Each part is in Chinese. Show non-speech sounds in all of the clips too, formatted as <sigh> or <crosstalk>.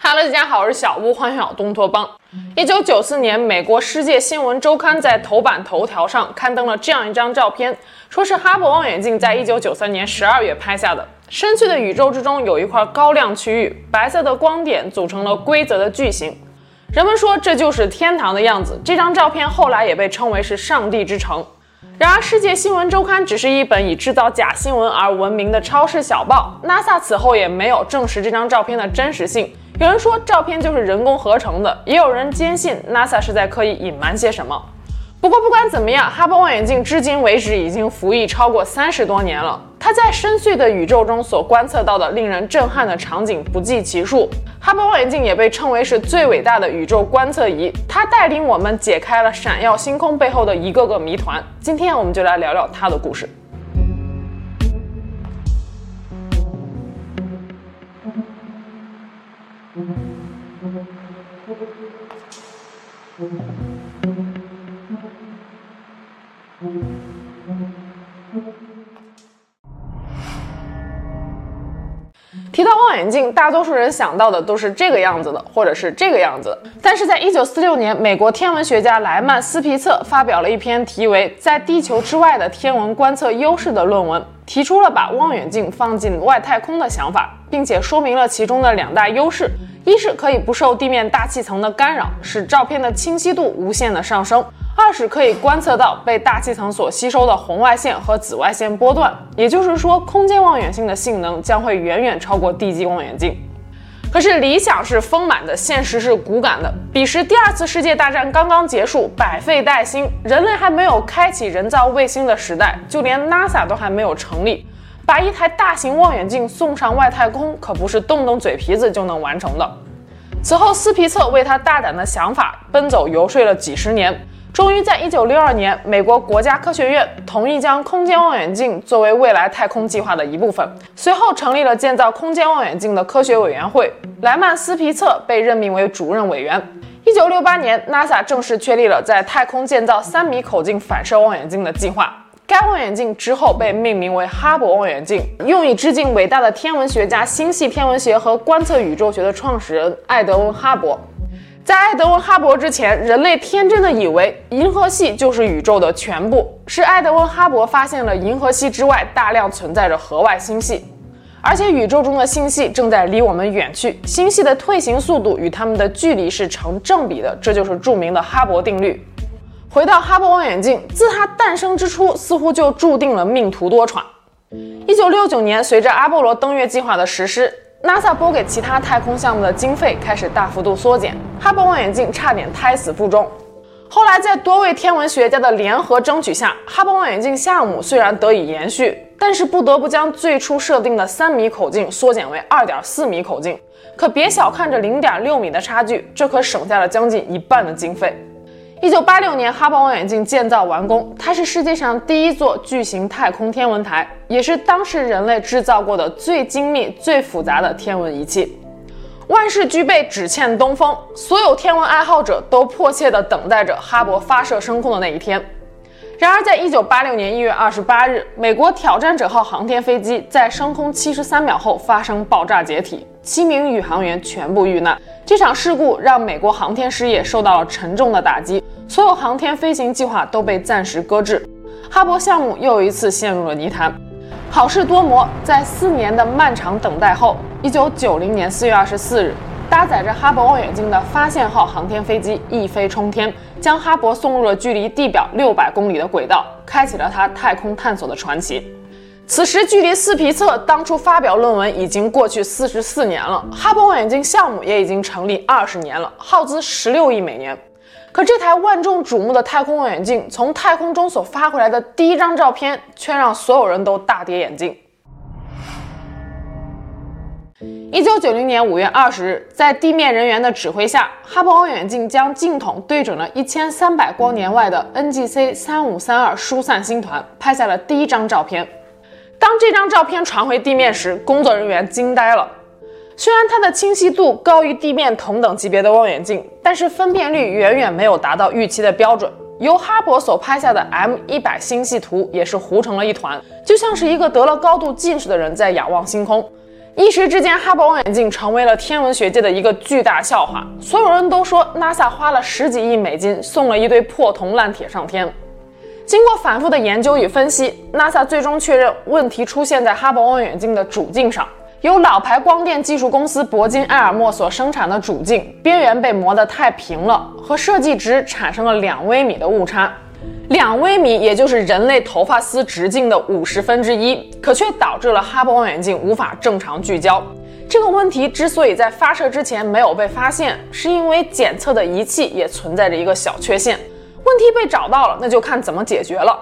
哈喽，大家好，我是小屋，欢迎来到东托邦。一九九四年，美国《世界新闻周刊》在头版头条上刊登了这样一张照片，说是哈勃望远镜在一九九三年十二月拍下的。深邃的宇宙之中有一块高亮区域，白色的光点组成了规则的矩形。人们说这就是天堂的样子。这张照片后来也被称为是上帝之城。然而，《世界新闻周刊》只是一本以制造假新闻而闻名的超市小报。NASA 此后也没有证实这张照片的真实性。有人说照片就是人工合成的，也有人坚信 NASA 是在刻意隐瞒些什么。不过不管怎么样，哈勃望远镜至今为止已经服役超过三十多年了。它在深邃的宇宙中所观测到的令人震撼的场景不计其数。哈勃望远镜也被称为是最伟大的宇宙观测仪，它带领我们解开了闪耀星空背后的一个个谜团。今天我们就来聊聊它的故事。提到望远镜，大多数人想到的都是这个样子的，或者是这个样子。但是在一九四六年，美国天文学家莱曼斯皮策发表了一篇题为《在地球之外的天文观测优势》的论文，提出了把望远镜放进外太空的想法，并且说明了其中的两大优势：一是可以不受地面大气层的干扰，使照片的清晰度无限的上升。二是可以观测到被大气层所吸收的红外线和紫外线波段，也就是说，空间望远镜的性能将会远远超过地基望远镜。可是理想是丰满的，现实是骨感的。彼时第二次世界大战刚刚结束，百废待兴，人类还没有开启人造卫星的时代，就连 NASA 都还没有成立。把一台大型望远镜送上外太空，可不是动动嘴皮子就能完成的。此后，斯皮策为他大胆的想法奔走游说了几十年。终于在一九六二年，美国国家科学院同意将空间望远镜作为未来太空计划的一部分。随后成立了建造空间望远镜的科学委员会，莱曼斯皮策被任命为主任委员。一九六八年，NASA 正式确立了在太空建造三米口径反射望远镜的计划。该望远镜之后被命名为哈勃望远镜，用以致敬伟大的天文学家、星系天文学和观测宇宙学的创始人爱德温·哈勃。在爱德温·哈勃之前，人类天真的以为银河系就是宇宙的全部。是爱德温·哈勃发现了银河系之外大量存在着河外星系，而且宇宙中的星系正在离我们远去，星系的退行速度与它们的距离是成正比的，这就是著名的哈勃定律。回到哈勃望远镜，自它诞生之初，似乎就注定了命途多舛。一九六九年，随着阿波罗登月计划的实施。NASA 拨给其他太空项目的经费开始大幅度缩减，哈勃望远镜差点胎死腹中。后来在多位天文学家的联合争取下，哈勃望远镜项目虽然得以延续，但是不得不将最初设定的三米口径缩减为二点四米口径。可别小看这零点六米的差距，这可省下了将近一半的经费。一九八六年，哈勃望远镜建造完工，它是世界上第一座巨型太空天文台，也是当时人类制造过的最精密、最复杂的天文仪器。万事俱备，只欠东风。所有天文爱好者都迫切地等待着哈勃发射升空的那一天。然而，在一九八六年一月二十八日，美国挑战者号航天飞机在升空七十三秒后发生爆炸解体，七名宇航员全部遇难。这场事故让美国航天事业受到了沉重的打击，所有航天飞行计划都被暂时搁置，哈勃项目又一次陷入了泥潭。好事多磨，在四年的漫长等待后，一九九零年四月二十四日，搭载着哈勃望远镜的发现号航天飞机一飞冲天，将哈勃送入了距离地表六百公里的轨道，开启了它太空探索的传奇。此时，距离斯皮策当初发表论文已经过去四十四年了，哈勃望远镜项目也已经成立二十年了，耗资十六亿美元。可这台万众瞩目的太空望远镜从太空中所发回来的第一张照片，却让所有人都大跌眼镜。一九九零年五月二十日，在地面人员的指挥下，哈勃望远镜将镜筒对准了一千三百光年外的 NGC 三五三二疏散星团，拍下了第一张照片。当这张照片传回地面时，工作人员惊呆了。虽然它的清晰度高于地面同等级别的望远镜，但是分辨率远远没有达到预期的标准。由哈勃所拍下的 M 一百星系图也是糊成了一团，就像是一个得了高度近视的人在仰望星空。一时之间，哈勃望远镜成为了天文学界的一个巨大笑话。所有人都说 NASA 花了十几亿美金送了一堆破铜烂铁上天。经过反复的研究与分析，NASA 最终确认问题出现在哈勃望远镜的主镜上。由老牌光电技术公司铂金埃尔默所生产的主镜边缘被磨得太平了，和设计值产生了两微米的误差。两微米，也就是人类头发丝直径的五十分之一，可却导致了哈勃望远镜无法正常聚焦。这个问题之所以在发射之前没有被发现，是因为检测的仪器也存在着一个小缺陷。问题被找到了，那就看怎么解决了。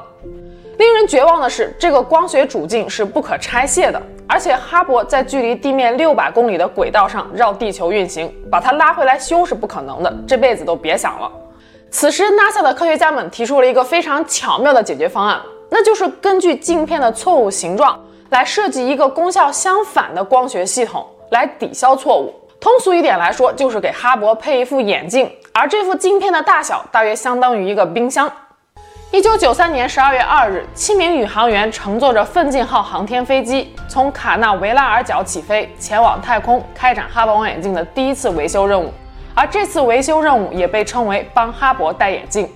令人绝望的是，这个光学主镜是不可拆卸的，而且哈勃在距离地面六百公里的轨道上绕地球运行，把它拉回来修是不可能的，这辈子都别想了。此时，NASA 的科学家们提出了一个非常巧妙的解决方案，那就是根据镜片的错误形状来设计一个功效相反的光学系统，来抵消错误。通俗一点来说，就是给哈勃配一副眼镜，而这副镜片的大小大约相当于一个冰箱。一九九三年十二月二日，七名宇航员乘坐着奋进号航天飞机从卡纳维拉尔角起飞，前往太空，开展哈勃望远镜的第一次维修任务。而这次维修任务也被称为帮哈勃戴眼镜。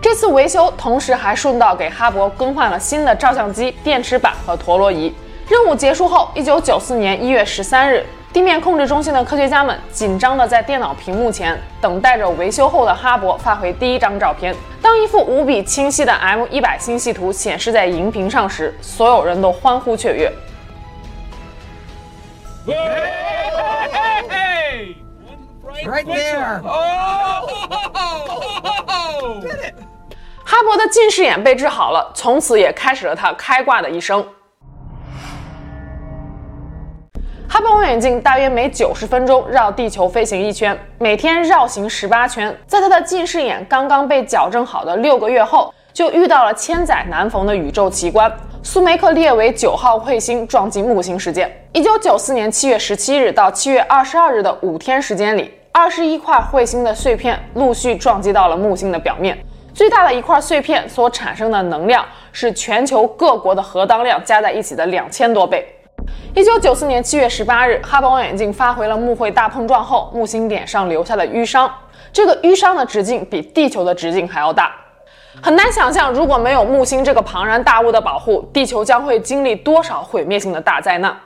这次维修同时还顺道给哈勃更换了新的照相机、电池板和陀螺仪。任务结束后，一九九四年一月十三日，地面控制中心的科学家们紧张地在电脑屏幕前等待着维修后的哈勃发回第一张照片。当一幅无比清晰的 M 一百星系图显示在荧屏上时，所有人都欢呼雀跃。Right there. <laughs> <laughs> 哈勃的近视眼被治好了，从此也开始了他开挂的一生。哈勃望远镜大约每九十分钟绕地球飞行一圈，每天绕行十八圈。在他的近视眼刚刚被矫正好的六个月后，就遇到了千载难逢的宇宙奇观。苏梅克列维九号彗星撞击木星事件。一九九四年七月十七日到七月二十二日的五天时间里，二十一块彗星的碎片陆续撞击到了木星的表面。最大的一块碎片所产生的能量是全球各国的核当量加在一起的两千多倍。一九九四年七月十八日，哈勃望远镜发回了木彗大碰撞后，木星脸上留下的淤伤。这个淤伤的直径比地球的直径还要大。很难想象，如果没有木星这个庞然大物的保护，地球将会经历多少毁灭性的大灾难。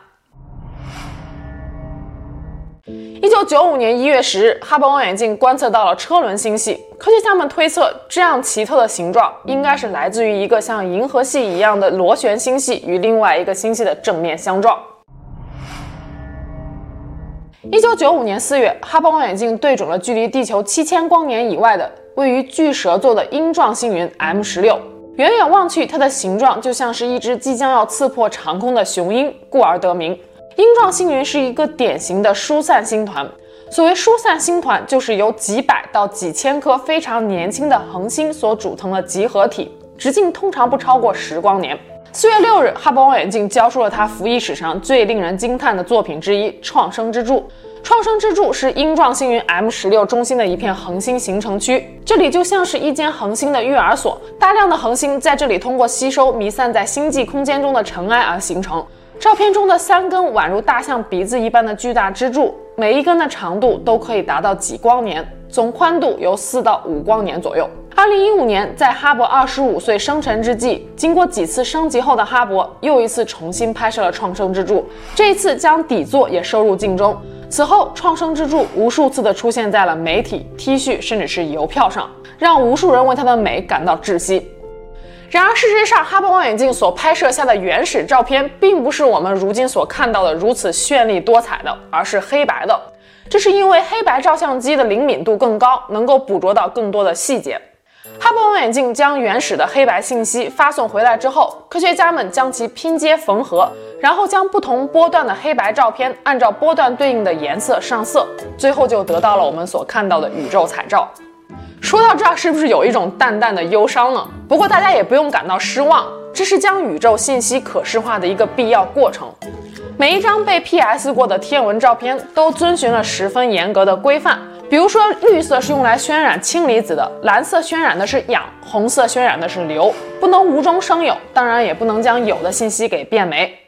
一九九五年一月十日，哈勃望远镜观测到了车轮星系。科学家们推测，这样奇特的形状应该是来自于一个像银河系一样的螺旋星系与另外一个星系的正面相撞。一九九五年四月，哈勃望远镜对准了距离地球七千光年以外的。位于巨蛇座的鹰状星云 M 十六，远远望去，它的形状就像是一只即将要刺破长空的雄鹰，故而得名。鹰状星云是一个典型的疏散星团。所谓疏散星团，就是由几百到几千颗非常年轻的恒星所组成的集合体，直径通常不超过十光年。四月六日，哈勃望远镜交出了它服役史上最令人惊叹的作品之一——创生之柱。创生之柱是鹰状星云 M 十六中心的一片恒星形成区，这里就像是一间恒星的育儿所，大量的恒星在这里通过吸收弥散在星际空间中的尘埃而形成。照片中的三根宛如大象鼻子一般的巨大支柱，每一根的长度都可以达到几光年，总宽度由四到五光年左右。二零一五年，在哈勃二十五岁生辰之际，经过几次升级后的哈勃又一次重新拍摄了创生之柱，这一次将底座也收入镜中。此后，创生之柱无数次的出现在了媒体、T 恤，甚至是邮票上，让无数人为它的美感到窒息。然而，事实上，哈勃望远镜所拍摄下的原始照片，并不是我们如今所看到的如此绚丽多彩的，而是黑白的。这是因为黑白照相机的灵敏度更高，能够捕捉到更多的细节。哈勃望远镜将原始的黑白信息发送回来之后，科学家们将其拼接缝合，然后将不同波段的黑白照片按照波段对应的颜色上色，最后就得到了我们所看到的宇宙彩照。说到这儿，是不是有一种淡淡的忧伤呢？不过大家也不用感到失望，这是将宇宙信息可视化的一个必要过程。每一张被 PS 过的天文照片都遵循了十分严格的规范。比如说，绿色是用来渲染氢离子的，蓝色渲染的是氧，红色渲染的是硫，不能无中生有，当然也不能将有的信息给变没。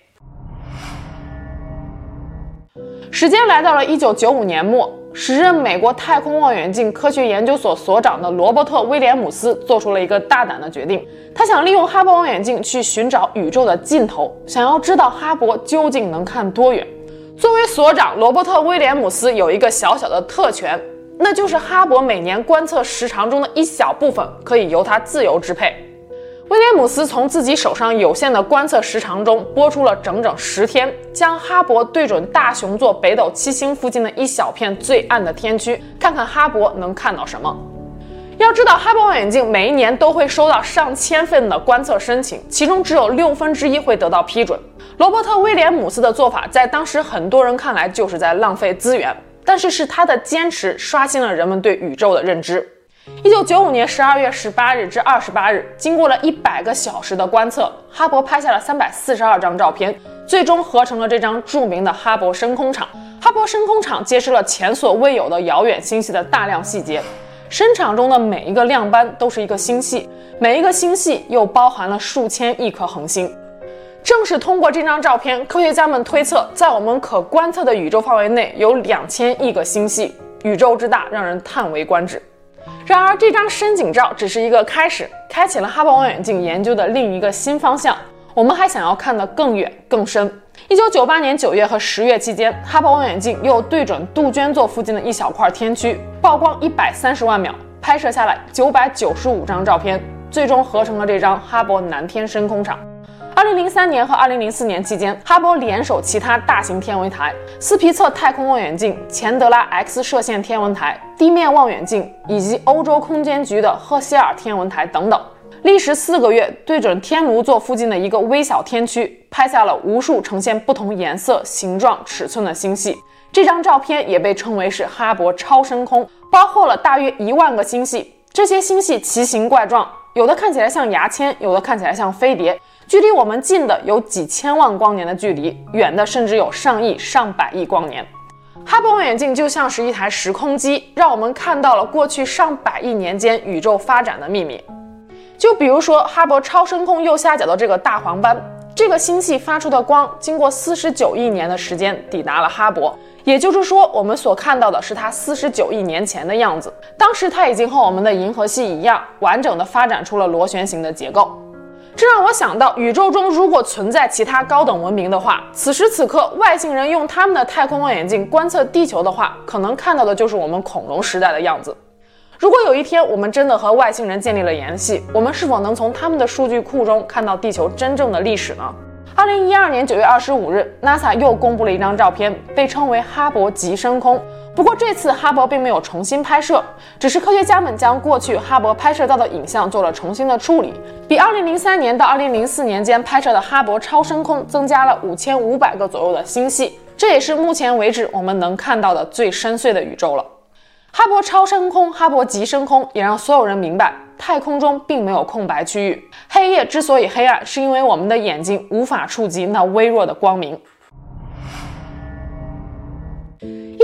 时间来到了一九九五年末，时任美国太空望远镜科学研究所所长的罗伯特·威廉姆斯做出了一个大胆的决定，他想利用哈勃望远镜去寻找宇宙的尽头，想要知道哈勃究竟能看多远。作为所长，罗伯特·威廉姆斯有一个小小的特权，那就是哈勃每年观测时长中的一小部分可以由他自由支配。威廉姆斯从自己手上有限的观测时长中拨出了整整十天，将哈勃对准大熊座北斗七星附近的一小片最暗的天区，看看哈勃能看到什么。要知道，哈勃望远镜每一年都会收到上千份的观测申请，其中只有六分之一会得到批准。罗伯特·威廉姆斯的做法在当时很多人看来就是在浪费资源，但是是他的坚持刷新了人们对宇宙的认知。一九九五年十二月十八日至二十八日，经过了一百个小时的观测，哈勃拍下了三百四十二张照片，最终合成了这张著名的哈勃深空场。哈勃深空场揭示了前所未有的遥远星系的大量细节。深场中的每一个亮斑都是一个星系，每一个星系又包含了数千亿颗恒星。正是通过这张照片，科学家们推测，在我们可观测的宇宙范围内有两千亿个星系，宇宙之大让人叹为观止。然而，这张深景照只是一个开始，开启了哈勃望远镜研究的另一个新方向。我们还想要看得更远、更深。一九九八年九月和十月期间，哈勃望远镜又对准杜鹃座附近的一小块天区，曝光一百三十万秒，拍摄下来九百九十五张照片，最终合成了这张哈勃南天深空场。二零零三年和二零零四年期间，哈勃联手其他大型天文台，斯皮策太空望远镜、钱德拉 X 射线天文台、地面望远镜以及欧洲空间局的赫歇尔天文台等等，历时四个月，对准天炉座附近的一个微小天区，拍下了无数呈现不同颜色、形状、尺寸的星系。这张照片也被称为是哈勃超深空，包括了大约一万个星系。这些星系奇形怪状，有的看起来像牙签，有的看起来像飞碟。距离我们近的有几千万光年的距离，远的甚至有上亿、上百亿光年。哈勃望远镜就像是一台时空机，让我们看到了过去上百亿年间宇宙发展的秘密。就比如说哈勃超深空右下角的这个大黄斑，这个星系发出的光经过四十九亿年的时间抵达了哈勃，也就是说，我们所看到的是它四十九亿年前的样子。当时它已经和我们的银河系一样，完整的发展出了螺旋形的结构。这让我想到，宇宙中如果存在其他高等文明的话，此时此刻外星人用他们的太空望远镜观测地球的话，可能看到的就是我们恐龙时代的样子。如果有一天我们真的和外星人建立了联系，我们是否能从他们的数据库中看到地球真正的历史呢？二零一二年九月二十五日，NASA 又公布了一张照片，被称为哈勃极深空。不过这次哈勃并没有重新拍摄，只是科学家们将过去哈勃拍摄到的影像做了重新的处理，比二零零三年到二零零四年间拍摄的哈勃超深空增加了五千五百个左右的星系，这也是目前为止我们能看到的最深邃的宇宙了。哈勃超深空、哈勃极深空也让所有人明白，太空中并没有空白区域。黑夜之所以黑暗，是因为我们的眼睛无法触及那微弱的光明。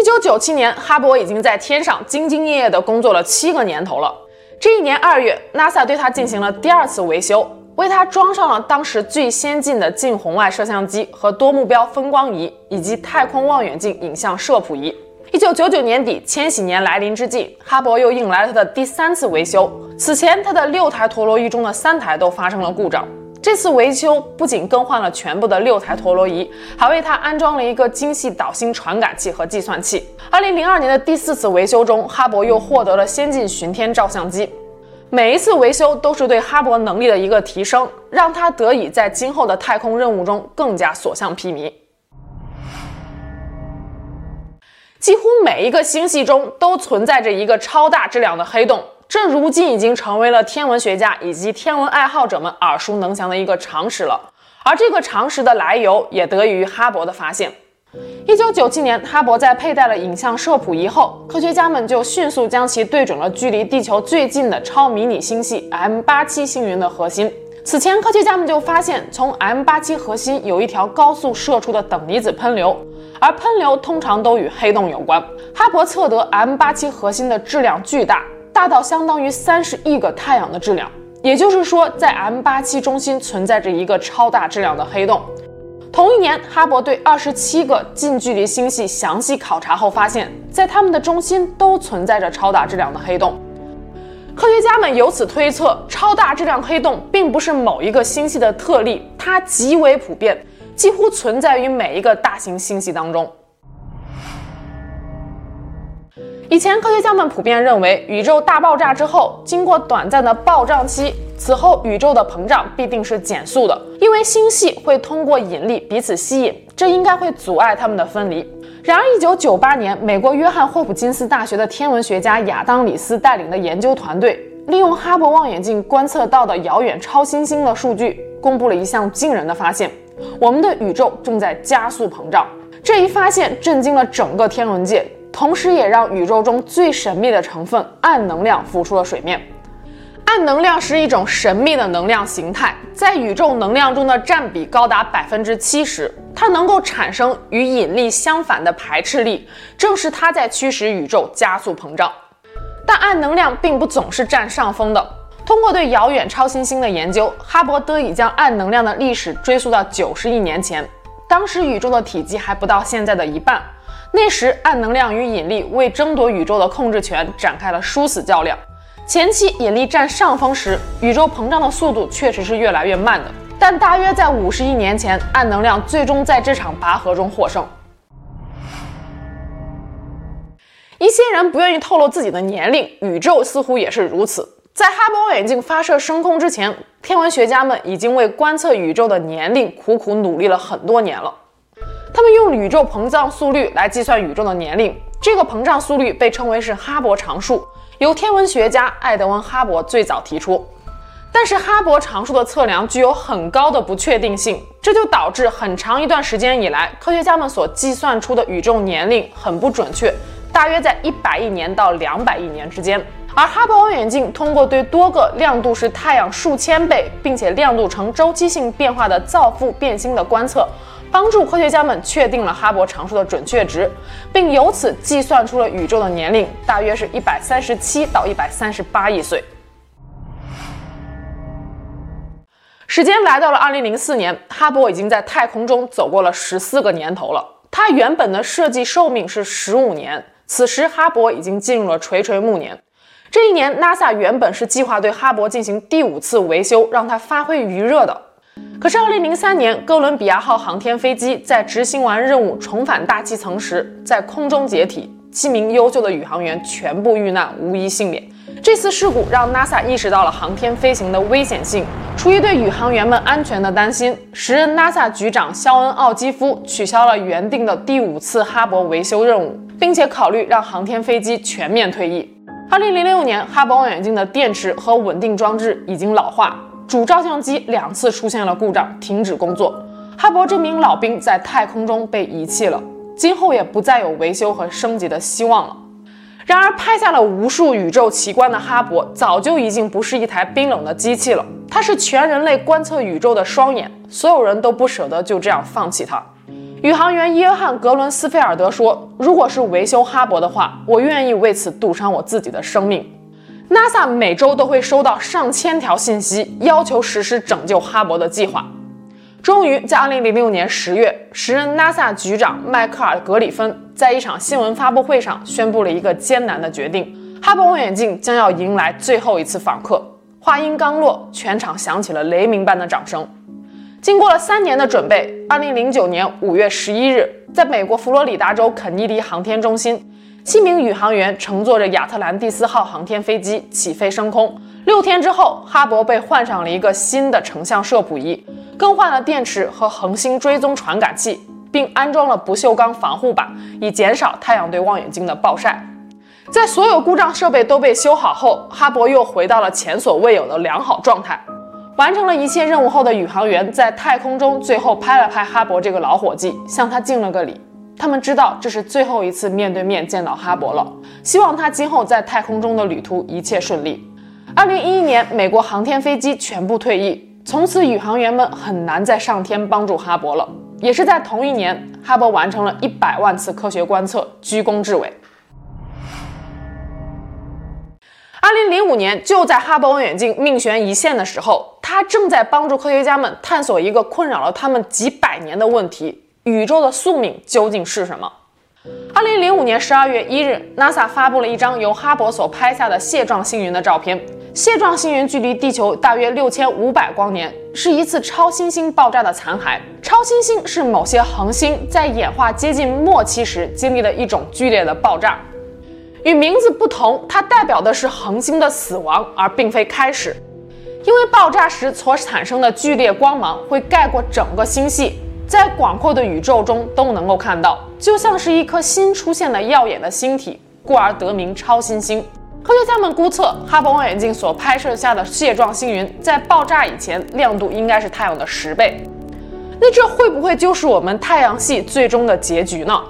九九七年，哈勃已经在天上兢兢业业地工作了七个年头了。这一年二月，NASA 对它进行了第二次维修，为它装上了当时最先进的近红外摄像机和多目标分光仪，以及太空望远镜影像摄谱仪。一九九九年底，千禧年来临之际，哈勃又迎来了它的第三次维修。此前，它的六台陀螺仪中的三台都发生了故障。这次维修不仅更换了全部的六台陀螺仪，还为它安装了一个精细导星传感器和计算器。二零零二年的第四次维修中，哈勃又获得了先进巡天照相机。每一次维修都是对哈勃能力的一个提升，让它得以在今后的太空任务中更加所向披靡。几乎每一个星系中都存在着一个超大质量的黑洞。这如今已经成为了天文学家以及天文爱好者们耳熟能详的一个常识了，而这个常识的来由也得益于哈勃的发现。一九九七年，哈勃在佩戴了影像摄谱仪后，科学家们就迅速将其对准了距离地球最近的超迷你星系 M 八七星云的核心。此前，科学家们就发现，从 M 八七核心有一条高速射出的等离子喷流，而喷流通常都与黑洞有关。哈勃测得 M 八七核心的质量巨大。大到相当于三十亿个太阳的质量，也就是说，在 M 八七中心存在着一个超大质量的黑洞。同一年，哈勃对二十七个近距离星系详细考察后，发现，在它们的中心都存在着超大质量的黑洞。科学家们由此推测，超大质量黑洞并不是某一个星系的特例，它极为普遍，几乎存在于每一个大型星系当中。以前，科学家们普遍认为，宇宙大爆炸之后，经过短暂的暴胀期，此后宇宙的膨胀必定是减速的，因为星系会通过引力彼此吸引，这应该会阻碍它们的分离。然而，一九九八年，美国约翰霍普金斯大学的天文学家亚当·里斯带领的研究团队，利用哈勃望远镜观测到的遥远超新星的数据，公布了一项惊人的发现：我们的宇宙正在加速膨胀。这一发现震惊了整个天文界。同时，也让宇宙中最神秘的成分暗能量浮出了水面。暗能量是一种神秘的能量形态，在宇宙能量中的占比高达百分之七十。它能够产生与引力相反的排斥力，正是它在驱使宇宙加速膨胀。但暗能量并不总是占上风的。通过对遥远超新星的研究，哈勃得以将暗能量的历史追溯到九十亿年前，当时宇宙的体积还不到现在的一半。那时，暗能量与引力为争夺宇宙的控制权展开了殊死较量。前期引力占上风时，宇宙膨胀的速度确实是越来越慢的。但大约在五十亿年前，暗能量最终在这场拔河中获胜。一些人不愿意透露自己的年龄，宇宙似乎也是如此。在哈勃望远镜发射升空之前，天文学家们已经为观测宇宙的年龄苦苦努力了很多年了。他们用宇宙膨胀速率来计算宇宙的年龄，这个膨胀速率被称为是哈勃常数，由天文学家爱德温·哈勃最早提出。但是哈勃常数的测量具有很高的不确定性，这就导致很长一段时间以来，科学家们所计算出的宇宙年龄很不准确，大约在一百亿年到两百亿年之间。而哈勃望远镜通过对多个亮度是太阳数千倍，并且亮度呈周期性变化的造父变星的观测。帮助科学家们确定了哈勃常数的准确值，并由此计算出了宇宙的年龄，大约是一百三十七到一百三十八亿岁。时间来到了二零零四年，哈勃已经在太空中走过了十四个年头了。它原本的设计寿命是十五年，此时哈勃已经进入了垂垂暮年。这一年，NASA 原本是计划对哈勃进行第五次维修，让它发挥余热的。可是，二零零三年，哥伦比亚号航天飞机在执行完任务重返大气层时，在空中解体，七名优秀的宇航员全部遇难，无一幸免。这次事故让 NASA 意识到了航天飞行的危险性。出于对宇航员们安全的担心，时任 NASA 局长肖恩·奥基夫取消了原定的第五次哈勃维修任务，并且考虑让航天飞机全面退役。二零零六年，哈勃望远镜的电池和稳定装置已经老化。主照相机两次出现了故障，停止工作。哈勃这名老兵在太空中被遗弃了，今后也不再有维修和升级的希望了。然而，拍下了无数宇宙奇观的哈勃，早就已经不是一台冰冷的机器了，它是全人类观测宇宙的双眼。所有人都不舍得就这样放弃它。宇航员约翰·格伦斯菲尔德说：“如果是维修哈勃的话，我愿意为此赌上我自己的生命。” NASA 每周都会收到上千条信息，要求实施拯救哈勃的计划。终于在2006年10月，时任 NASA 局长迈克尔·格里芬在一场新闻发布会上宣布了一个艰难的决定：哈勃望远镜将要迎来最后一次访客。话音刚落，全场响起了雷鸣般的掌声。经过了三年的准备，2009年5月11日，在美国佛罗里达州肯尼迪航天中心。七名宇航员乘坐着亚特兰蒂斯号航天飞机起飞升空。六天之后，哈勃被换上了一个新的成像摄谱仪，更换了电池和恒星追踪传感器，并安装了不锈钢防护板，以减少太阳对望远镜的暴晒。在所有故障设备都被修好后，哈勃又回到了前所未有的良好状态。完成了一切任务后的宇航员在太空中最后拍了拍哈勃这个老伙计，向他敬了个礼。他们知道这是最后一次面对面见到哈勃了，希望他今后在太空中的旅途一切顺利。二零一一年，美国航天飞机全部退役，从此宇航员们很难再上天帮助哈勃了。也是在同一年，哈勃完成了一百万次科学观测，居功至伟。二零零五年，就在哈勃望远镜命悬一线的时候，他正在帮助科学家们探索一个困扰了他们几百年的问题：宇宙的宿命究竟是什么？二零零五年十二月一日，NASA 发布了一张由哈勃所拍下的蟹状星云的照片。蟹状星云距离地球大约六千五百光年，是一次超新星爆炸的残骸。超新星是某些恒星在演化接近末期时经历的一种剧烈的爆炸。与名字不同，它代表的是恒星的死亡，而并非开始。因为爆炸时所产生的剧烈光芒会盖过整个星系，在广阔的宇宙中都能够看到，就像是一颗新出现的耀眼的星体，故而得名超新星。科学家们估测，哈勃望远镜所拍摄下的蟹状星云在爆炸以前亮度应该是太阳的十倍。那这会不会就是我们太阳系最终的结局呢？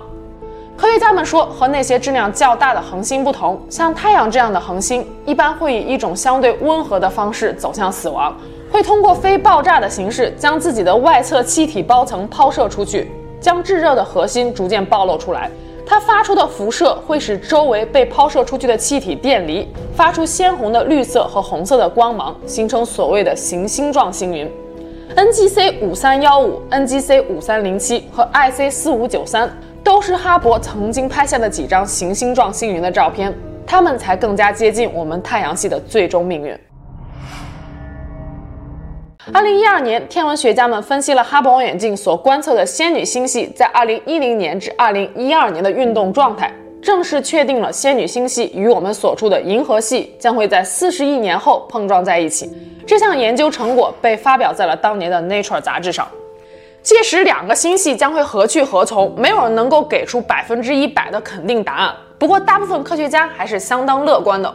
科学家们说，和那些质量较大的恒星不同，像太阳这样的恒星一般会以一种相对温和的方式走向死亡，会通过非爆炸的形式将自己的外侧气体包层抛射出去，将炙热的核心逐渐暴露出来。它发出的辐射会使周围被抛射出去的气体电离，发出鲜红的绿色和红色的光芒，形成所谓的行星状星云。NGC 五三幺五、NGC 五三零七和 IC 四五九三。都是哈勃曾经拍下的几张行星状星云的照片，它们才更加接近我们太阳系的最终命运。二零一二年，天文学家们分析了哈勃望远镜所观测的仙女星系在二零一零年至二零一二年的运动状态，正式确定了仙女星系与我们所处的银河系将会在四十亿年后碰撞在一起。这项研究成果被发表在了当年的 Nature 杂志上。届时，两个星系将会何去何从？没有人能够给出百分之一百的肯定答案。不过，大部分科学家还是相当乐观的。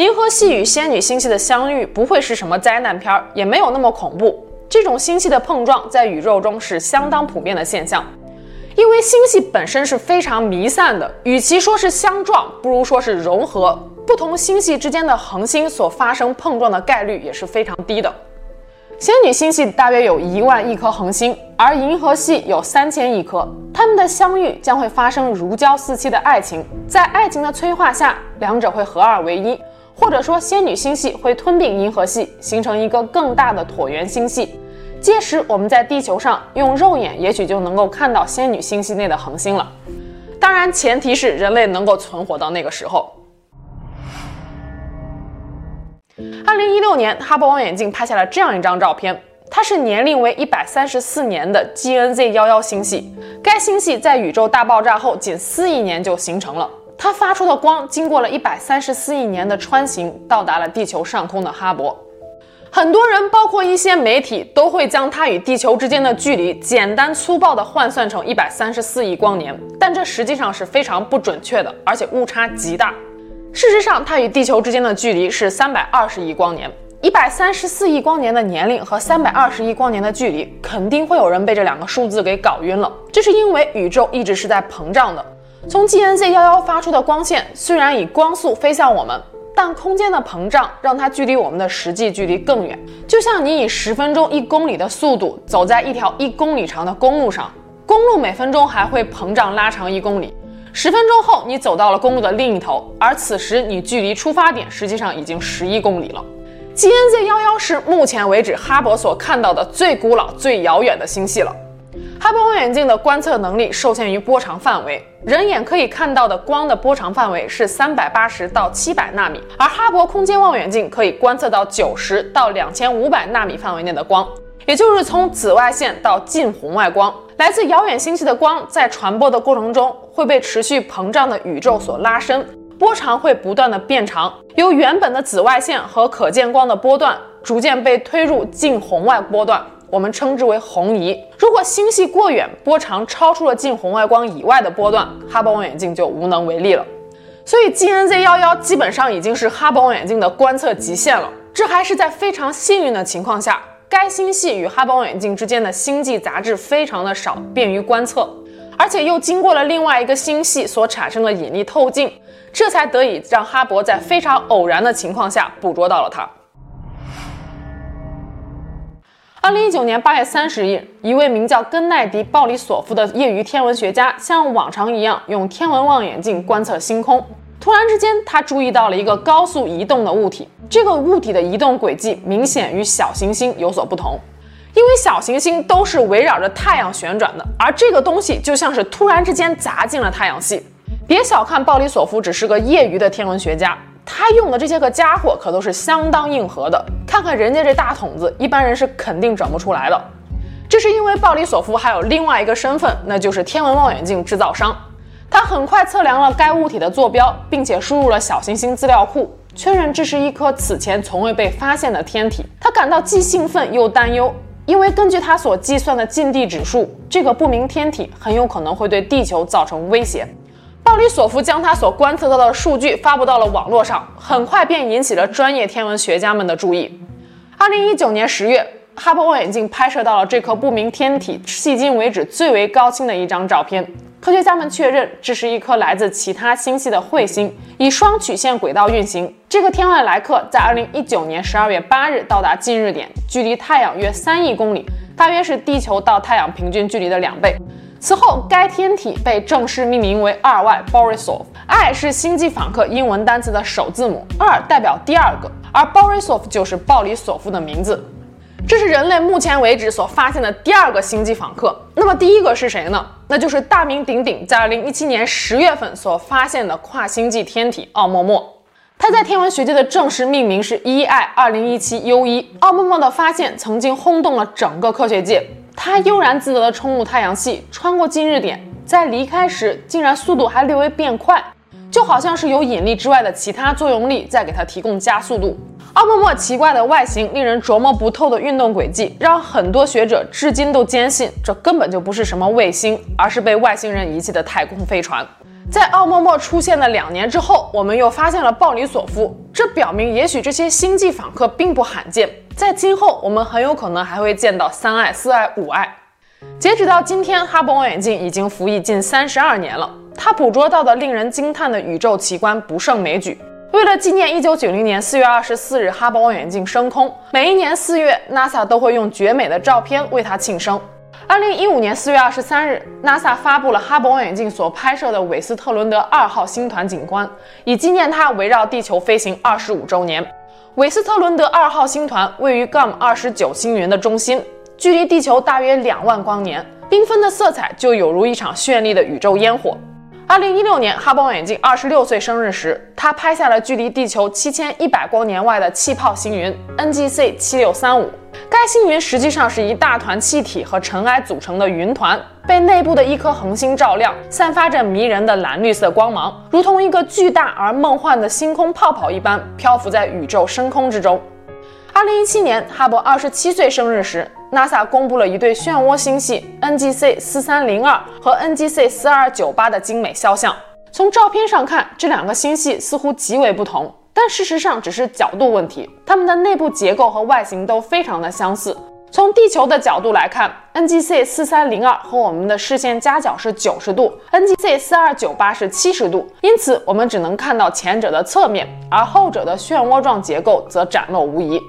银河系与仙女星系的相遇不会是什么灾难片，也没有那么恐怖。这种星系的碰撞在宇宙中是相当普遍的现象，因为星系本身是非常弥散的，与其说是相撞，不如说是融合。不同星系之间的恒星所发生碰撞的概率也是非常低的。仙女星系大约有一万亿颗恒星，而银河系有三千亿颗。它们的相遇将会发生如胶似漆的爱情，在爱情的催化下，两者会合二为一，或者说仙女星系会吞并银河系，形成一个更大的椭圆星系。届时，我们在地球上用肉眼也许就能够看到仙女星系内的恒星了。当然，前提是人类能够存活到那个时候。二零一六年，哈勃望远镜拍下了这样一张照片，它是年龄为一百三十四年的 GNZ 幺幺星系。该星系在宇宙大爆炸后仅四亿年就形成了，它发出的光经过了一百三十四亿年的穿行，到达了地球上空的哈勃。很多人，包括一些媒体，都会将它与地球之间的距离简单粗暴地换算成一百三十四亿光年，但这实际上是非常不准确的，而且误差极大。事实上，它与地球之间的距离是三百二十亿光年。一百三十四亿光年的年龄和三百二十亿光年的距离，肯定会有人被这两个数字给搞晕了。这是因为宇宙一直是在膨胀的。从 GNZ 幺幺发出的光线虽然以光速飞向我们，但空间的膨胀让它距离我们的实际距离更远。就像你以十分钟一公里的速度走在一条一公里长的公路上，公路每分钟还会膨胀拉长一公里。十分钟后，你走到了公路的另一头，而此时你距离出发点实际上已经十一公里了。GNZ 幺幺是目前为止哈勃所看到的最古老、最遥远的星系了。哈勃望远镜的观测能力受限于波长范围，人眼可以看到的光的波长范围是三百八十到七百纳米，而哈勃空间望远镜可以观测到九十到两千五百纳米范围内的光，也就是从紫外线到近红外光。来自遥远星系的光在传播的过程中会被持续膨胀的宇宙所拉伸，波长会不断的变长，由原本的紫外线和可见光的波段逐渐被推入近红外波段，我们称之为红移。如果星系过远，波长超出了近红外光以外的波段，哈勃望远镜就无能为力了。所以 GNZ 幺幺基本上已经是哈勃望远镜的观测极限了，这还是在非常幸运的情况下。该星系与哈勃望远镜之间的星际杂质非常的少，便于观测，而且又经过了另外一个星系所产生的引力透镜，这才得以让哈勃在非常偶然的情况下捕捉到了它。二零一九年八月三十日，一位名叫根奈迪·鲍里索夫的业余天文学家，像往常一样用天文望远镜观测星空。突然之间，他注意到了一个高速移动的物体。这个物体的移动轨迹明显与小行星有所不同，因为小行星都是围绕着太阳旋转的，而这个东西就像是突然之间砸进了太阳系。别小看鲍里索夫只是个业余的天文学家，他用的这些个家伙可都是相当硬核的。看看人家这大筒子，一般人是肯定整不出来的。这是因为鲍里索夫还有另外一个身份，那就是天文望远镜制造商。他很快测量了该物体的坐标，并且输入了小行星资料库，确认这是一颗此前从未被发现的天体。他感到既兴奋又担忧，因为根据他所计算的近地指数，这个不明天体很有可能会对地球造成威胁。鲍里索夫将他所观测到的数据发布到了网络上，很快便引起了专业天文学家们的注意。二零一九年十月，哈勃望远镜拍摄到了这颗不明天体迄今为止最为高清的一张照片。科学家们确认，这是一颗来自其他星系的彗星，以双曲线轨道运行。这个天外来客在二零一九年十二月八日到达近日点，距离太阳约三亿公里，大约是地球到太阳平均距离的两倍。此后，该天体被正式命名为二 Y Borisov。I 是星际访客英文单词的首字母，二代表第二个，而 Borisov 就是鲍里索夫的名字。这是人类目前为止所发现的第二个星际访客。那么第一个是谁呢？那就是大名鼎鼎在2017年10月份所发现的跨星际天体奥陌陌。它在天文学界的正式命名是 EI 2017 U1。奥陌陌的发现曾经轰动了整个科学界。它悠然自得地冲入太阳系，穿过近日点，在离开时竟然速度还略微变快，就好像是有引力之外的其他作用力在给它提供加速度。奥陌陌奇怪的外形，令人琢磨不透的运动轨迹，让很多学者至今都坚信这根本就不是什么卫星，而是被外星人遗弃的太空飞船。在奥陌陌出现的两年之后，我们又发现了鲍里索夫，这表明也许这些星际访客并不罕见，在今后我们很有可能还会见到三爱、四爱、五爱。截止到今天，哈勃望远镜已经服役近三十二年了，它捕捉到的令人惊叹的宇宙奇观不胜枚举。为了纪念一九九零年四月二十四日哈勃望远镜升空，每一年四月，NASA 都会用绝美的照片为它庆生。二零一五年四月二十三日，NASA 发布了哈勃望远镜所拍摄的韦斯特伦德二号星团景观，以纪念它围绕地球飞行二十五周年。韦斯特伦德二号星团位于 GAM 二十九星云的中心，距离地球大约两万光年，缤纷的色彩就有如一场绚丽的宇宙烟火。二零一六年，哈勃望远镜二十六岁生日时，他拍下了距离地球七千一百光年外的气泡星云 NGC 七六三五。该星云实际上是一大团气体和尘埃组成的云团，被内部的一颗恒星照亮，散发着迷人的蓝绿色光芒，如同一个巨大而梦幻的星空泡泡一般，漂浮在宇宙深空之中。二零一七年，哈勃二十七岁生日时，NASA 公布了一对漩涡星系 NGC 四三零二和 NGC 四二九八的精美肖像。从照片上看，这两个星系似乎极为不同，但事实上只是角度问题。它们的内部结构和外形都非常的相似。从地球的角度来看，NGC 四三零二和我们的视线夹角是九十度，NGC 四二九八是七十度，因此我们只能看到前者的侧面，而后者的漩涡状结构则展露无遗。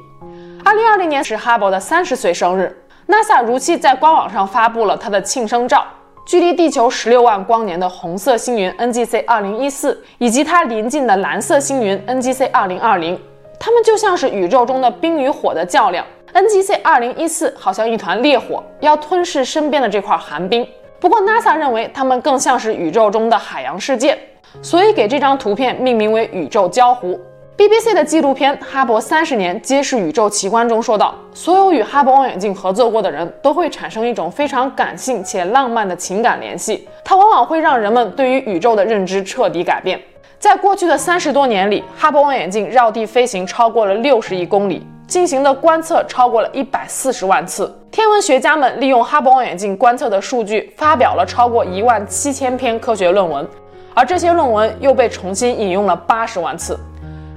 二零二零年是哈勃的三十岁生日，NASA 如期在官网上发布了他的庆生照。距离地球十六万光年的红色星云 NGC 二零一四，以及它邻近的蓝色星云 NGC 二零二零，它们就像是宇宙中的冰与火的较量。NGC 二零一四好像一团烈火，要吞噬身边的这块寒冰。不过 NASA 认为它们更像是宇宙中的海洋世界，所以给这张图片命名为宇宙焦湖。BBC 的纪录片《哈勃三十年揭示宇宙奇观》中说道：“所有与哈勃望远镜合作过的人都会产生一种非常感性且浪漫的情感联系，它往往会让人们对于宇宙的认知彻底改变。在过去的三十多年里，哈勃望远镜绕地飞行超过了六十亿公里，进行的观测超过了一百四十万次。天文学家们利用哈勃望远镜观测的数据，发表了超过一万七千篇科学论文，而这些论文又被重新引用了八十万次。”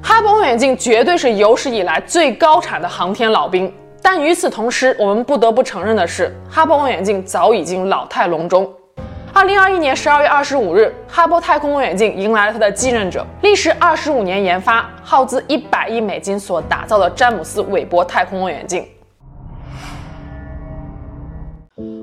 哈勃望远镜绝对是有史以来最高产的航天老兵，但与此同时，我们不得不承认的是，哈勃望远镜早已经老态龙钟。二零二一年十二月二十五日，哈勃太空望远镜迎来了它的继任者，历时二十五年研发、耗资一百亿美金所打造的詹姆斯·韦伯太空望远镜。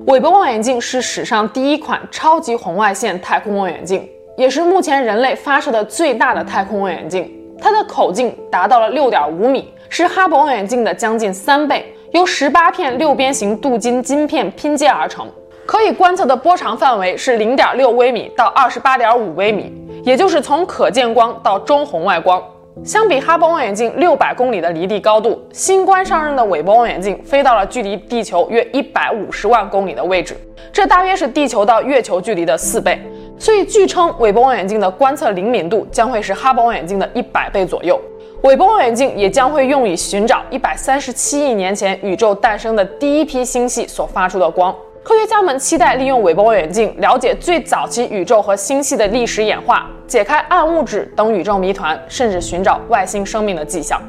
韦伯望远镜是史上第一款超级红外线太空望远镜，也是目前人类发射的最大的太空望远镜。它的口径达到了六点五米，是哈勃望远镜的将近三倍，由十八片六边形镀金晶片拼接而成。可以观测的波长范围是零点六微米到二十八点五微米，也就是从可见光到中红外光。相比哈勃望远镜六百公里的离地高度，新官上任的韦伯望远镜飞到了距离地球约一百五十万公里的位置，这大约是地球到月球距离的四倍。所以，据称韦伯望远镜的观测灵敏度将会是哈勃望远镜的一百倍左右。韦伯望远镜也将会用以寻找一百三十七亿年前宇宙诞生的第一批星系所发出的光。科学家们期待利用韦伯望远镜了解最早期宇宙和星系的历史演化，解开暗物质等宇宙谜团，甚至寻找外星生命的迹象。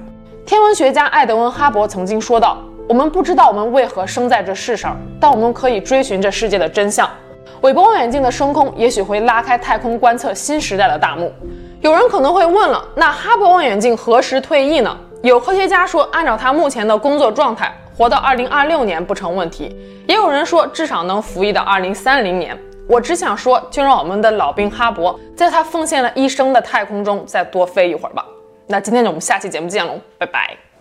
天文学家艾德温·哈勃曾经说道：“我们不知道我们为何生在这世上，但我们可以追寻这世界的真相。”韦伯望远镜的升空也许会拉开太空观测新时代的大幕。有人可能会问了：那哈勃望远镜何时退役呢？有科学家说，按照他目前的工作状态，活到二零二六年不成问题，也有人说至少能服役到二零三零年。我只想说，就让我们的老兵哈勃在他奉献了一生的太空中再多飞一会儿吧。那今天呢，我们下期节目见喽，拜拜。